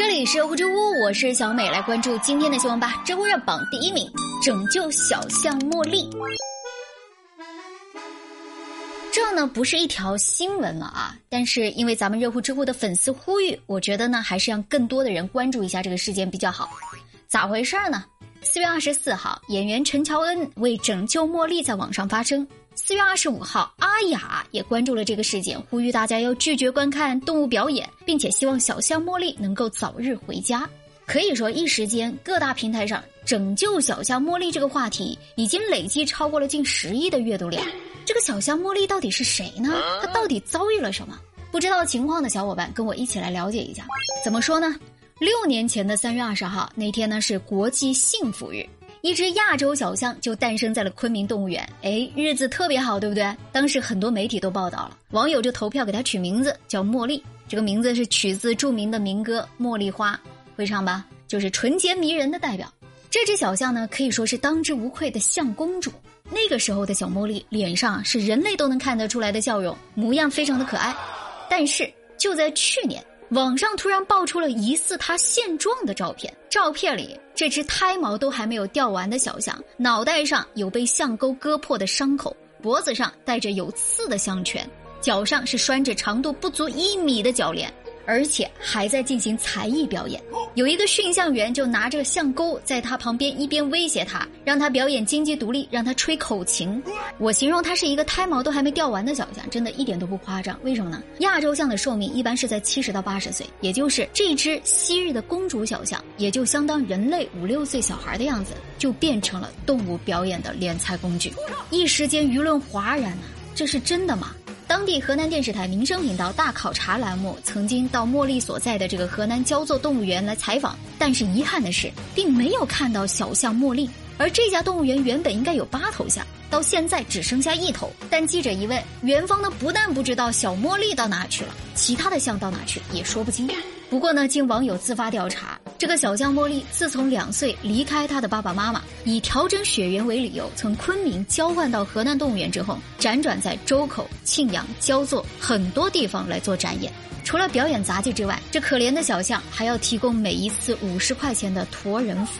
这里是呼之屋，我是小美，来关注今天的新闻吧。知乎热榜第一名，拯救小象茉莉。这呢不是一条新闻了啊，但是因为咱们热乎知乎的粉丝呼吁，我觉得呢还是让更多的人关注一下这个事件比较好。咋回事呢？四月二十四号，演员陈乔恩为拯救茉莉在网上发声。四月二十五号，阿雅也关注了这个事件，呼吁大家要拒绝观看动物表演，并且希望小象茉莉能够早日回家。可以说，一时间各大平台上拯救小象茉莉这个话题已经累计超过了近十亿的阅读量。这个小象茉莉到底是谁呢？她到底遭遇了什么？不知道情况的小伙伴跟我一起来了解一下。怎么说呢？六年前的三月二十号那天呢是国际幸福日。一只亚洲小象就诞生在了昆明动物园，哎，日子特别好，对不对？当时很多媒体都报道了，网友就投票给它取名字，叫茉莉。这个名字是取自著名的民歌《茉莉花》，会唱吧？就是纯洁迷人的代表。这只小象呢，可以说是当之无愧的象公主。那个时候的小茉莉脸上是人类都能看得出来的笑容，模样非常的可爱。但是就在去年。网上突然爆出了疑似他现状的照片，照片里这只胎毛都还没有掉完的小象，脑袋上有被象钩割破的伤口，脖子上戴着有刺的项圈，脚上是拴着长度不足一米的脚链。而且还在进行才艺表演，有一个驯象员就拿着象钩在他旁边，一边威胁他，让他表演经济独立，让他吹口琴。我形容他是一个胎毛都还没掉完的小象，真的一点都不夸张。为什么呢？亚洲象的寿命一般是在七十到八十岁，也就是这只昔日的公主小象，也就相当人类五六岁小孩的样子，就变成了动物表演的敛财工具。一时间舆论哗然啊，这是真的吗？当地河南电视台民生频道大考察栏目曾经到茉莉所在的这个河南焦作动物园来采访，但是遗憾的是，并没有看到小象茉莉。而这家动物园原本应该有八头象，到现在只剩下一头。但记者一问，园方呢不但不知道小茉莉到哪去了，其他的象到哪去也说不清。不过呢，经网友自发调查，这个小象茉莉自从两岁离开她的爸爸妈妈，以调整血缘为理由，从昆明交换到河南动物园之后，辗转在周口、庆阳、焦作很多地方来做展演。除了表演杂技之外，这可怜的小象还要提供每一次五十块钱的驮人服。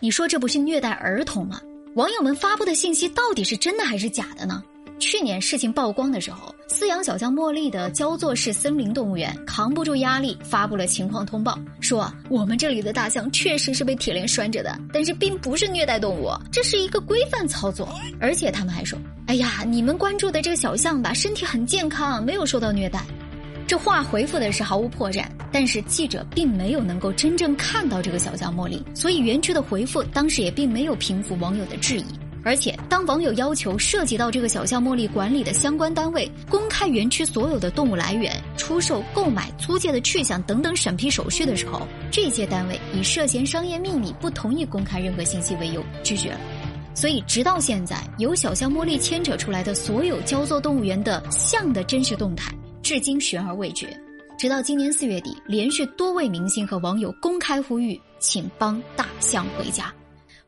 你说这不是虐待儿童吗？网友们发布的信息到底是真的还是假的呢？去年事情曝光的时候，饲养小象茉莉的焦作市森林动物园扛不住压力，发布了情况通报，说我们这里的大象确实是被铁链拴着的，但是并不是虐待动物，这是一个规范操作。而且他们还说，哎呀，你们关注的这个小象吧，身体很健康，没有受到虐待。这话回复的是毫无破绽，但是记者并没有能够真正看到这个小象茉莉，所以园区的回复当时也并没有平复网友的质疑。而且，当网友要求涉及到这个小象茉莉管理的相关单位公开园区所有的动物来源、出售、购买、租借的去向等等审批手续的时候，这些单位以涉嫌商业秘密不同意公开任何信息为由拒绝了。所以，直到现在，由小象茉莉牵扯出来的所有焦作动物园的象的真实动态，至今悬而未决。直到今年四月底，连续多位明星和网友公开呼吁，请帮大象回家。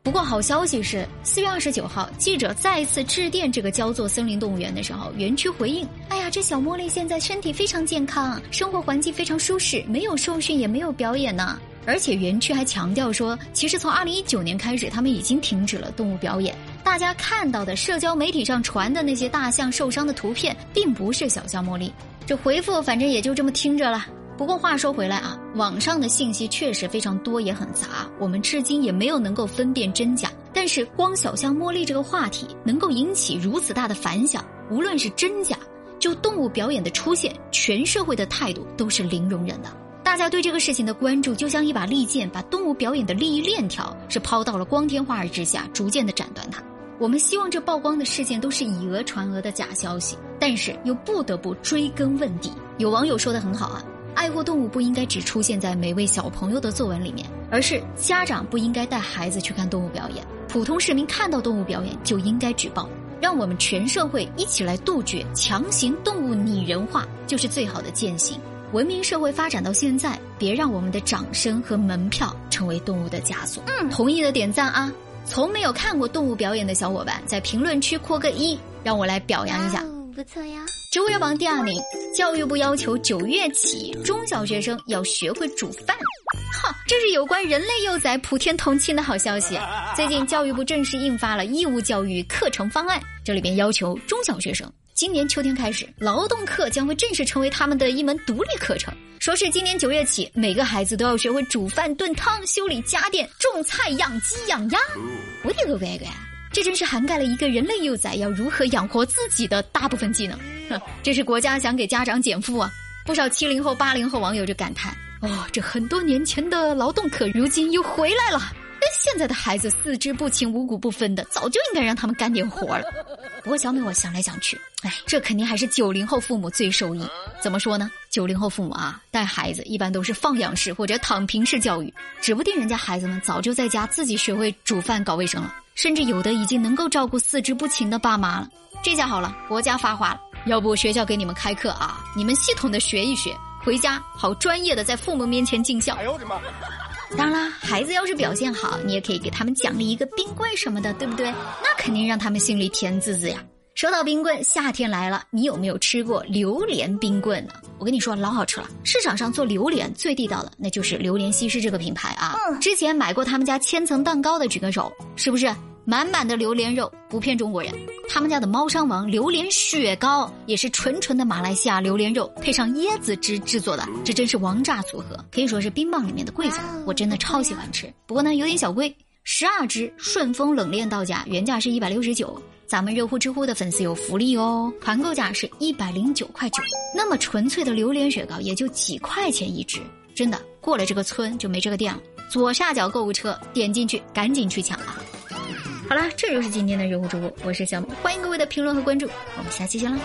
不过好消息是，四月二十九号，记者再次致电这个焦作森林动物园的时候，园区回应：“哎呀，这小茉莉现在身体非常健康，生活环境非常舒适，没有受训，也没有表演呢。而且园区还强调说，其实从二零一九年开始，他们已经停止了动物表演。大家看到的社交媒体上传的那些大象受伤的图片，并不是小象茉莉。这回复反正也就这么听着了。”不过话说回来啊，网上的信息确实非常多，也很杂，我们至今也没有能够分辨真假。但是光小象茉莉这个话题能够引起如此大的反响，无论是真假，就动物表演的出现，全社会的态度都是零容忍的。大家对这个事情的关注，就像一把利剑，把动物表演的利益链条是抛到了光天化日之下，逐渐的斩断它。我们希望这曝光的事件都是以讹传讹的假消息，但是又不得不追根问底。有网友说的很好啊。爱护动物不应该只出现在每位小朋友的作文里面，而是家长不应该带孩子去看动物表演，普通市民看到动物表演就应该举报，让我们全社会一起来杜绝强行动物拟人化，就是最好的践行。文明社会发展到现在，别让我们的掌声和门票成为动物的枷锁。嗯，同意的点赞啊！从没有看过动物表演的小伙伴，在评论区扣个一，让我来表扬一下。不错呀。植物热榜第二名，教育部要求九月起中小学生要学会煮饭。哈，这是有关人类幼崽普天同庆的好消息。最近教育部正式印发了义务教育课程方案，这里边要求中小学生今年秋天开始，劳动课将会正式成为他们的一门独立课程。说是今年九月起，每个孩子都要学会煮饭、炖汤、修理家电、种菜、养鸡、养鸭。我的个乖乖，这真是涵盖了一个人类幼崽要如何养活自己的大部分技能。哼，这是国家想给家长减负啊！不少七零后、八零后网友就感叹。哦，这很多年前的劳动可，如今又回来了。跟现在的孩子四肢不勤、五谷不分的，早就应该让他们干点活了。不过小美，我想来想去，哎，这肯定还是九零后父母最受益。怎么说呢？九零后父母啊，带孩子一般都是放养式或者躺平式教育，指不定人家孩子们早就在家自己学会煮饭、搞卫生了，甚至有的已经能够照顾四肢不勤的爸妈了。这下好了，国家发话了，要不学校给你们开课啊，你们系统的学一学。回家好专业的在父母面前尽孝。哎呦我的妈！当然啦，孩子要是表现好，你也可以给他们奖励一个冰棍什么的，对不对？那肯定让他们心里甜滋滋呀。说到冰棍，夏天来了，你有没有吃过榴莲冰棍呢？我跟你说，老好吃了。市场上做榴莲最地道的，那就是榴莲西施这个品牌啊。之前买过他们家千层蛋糕的举个手，是不是？满满的榴莲肉不骗中国人，他们家的猫山王榴莲雪糕也是纯纯的马来西亚榴莲肉配上椰子汁制作的，这真是王炸组合，可以说是冰棒里面的贵族。我真的超喜欢吃，不过呢有点小贵，十二只顺丰冷链到家，原价是一百六十九，咱们热乎知乎的粉丝有福利哦，团购价是一百零九块九。那么纯粹的榴莲雪糕也就几块钱一支，真的过了这个村就没这个店了。左下角购物车点进去，赶紧去抢吧！好了，这就是今天的热乎知乎，我是小木，欢迎各位的评论和关注，我们下期见啦。